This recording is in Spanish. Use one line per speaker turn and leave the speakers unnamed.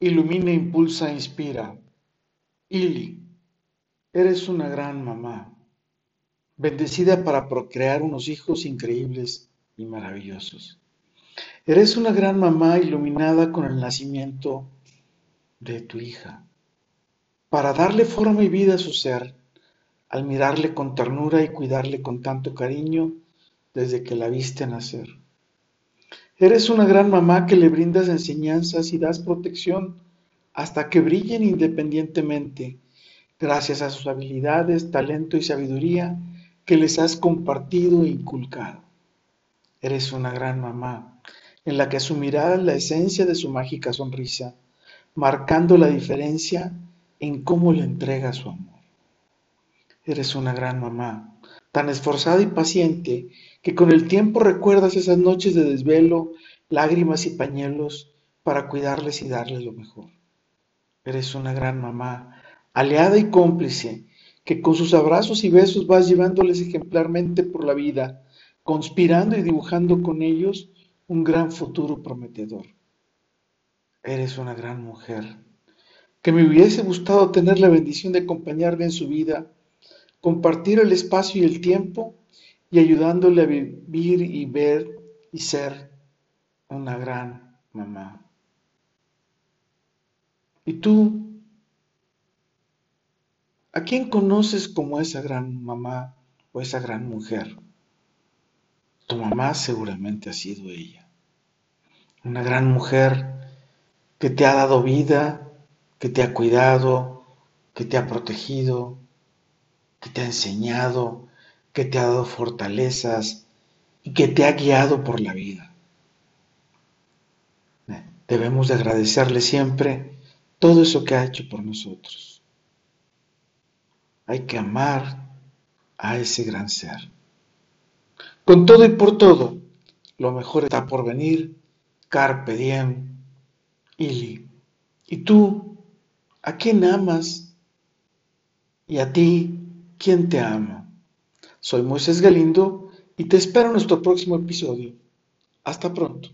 ilumina, impulsa, inspira. Ili, eres una gran mamá, bendecida para procrear unos hijos increíbles y maravillosos. Eres una gran mamá iluminada con el nacimiento de tu hija, para darle forma y vida a su ser, al mirarle con ternura y cuidarle con tanto cariño desde que la viste nacer. Eres una gran mamá que le brindas enseñanzas y das protección hasta que brillen independientemente, gracias a sus habilidades, talento y sabiduría que les has compartido e inculcado. Eres una gran mamá, en la que su mirada es la esencia de su mágica sonrisa, marcando la diferencia en cómo le entrega su amor. Eres una gran mamá, tan esforzada y paciente que con el tiempo recuerdas esas noches de desvelo, lágrimas y pañuelos para cuidarles y darles lo mejor. Eres una gran mamá, aliada y cómplice, que con sus abrazos y besos vas llevándoles ejemplarmente por la vida, conspirando y dibujando con ellos un gran futuro prometedor. Eres una gran mujer, que me hubiese gustado tener la bendición de acompañarle en su vida, compartir el espacio y el tiempo y ayudándole a vivir y ver y ser una gran mamá. ¿Y tú? ¿A quién conoces como esa gran mamá o esa gran mujer? Tu mamá seguramente ha sido ella. Una gran mujer que te ha dado vida, que te ha cuidado, que te ha protegido, que te ha enseñado, que te ha dado fortalezas y que te ha guiado por la vida. Debemos de agradecerle siempre todo eso que ha hecho por nosotros. Hay que amar a ese gran ser. Con todo y por todo, lo mejor está por venir. Carpe diem, Ili. ¿Y tú, a quién amas? ¿Y a ti, quién te ama? Soy Moisés Galindo y te espero en nuestro próximo episodio. Hasta pronto.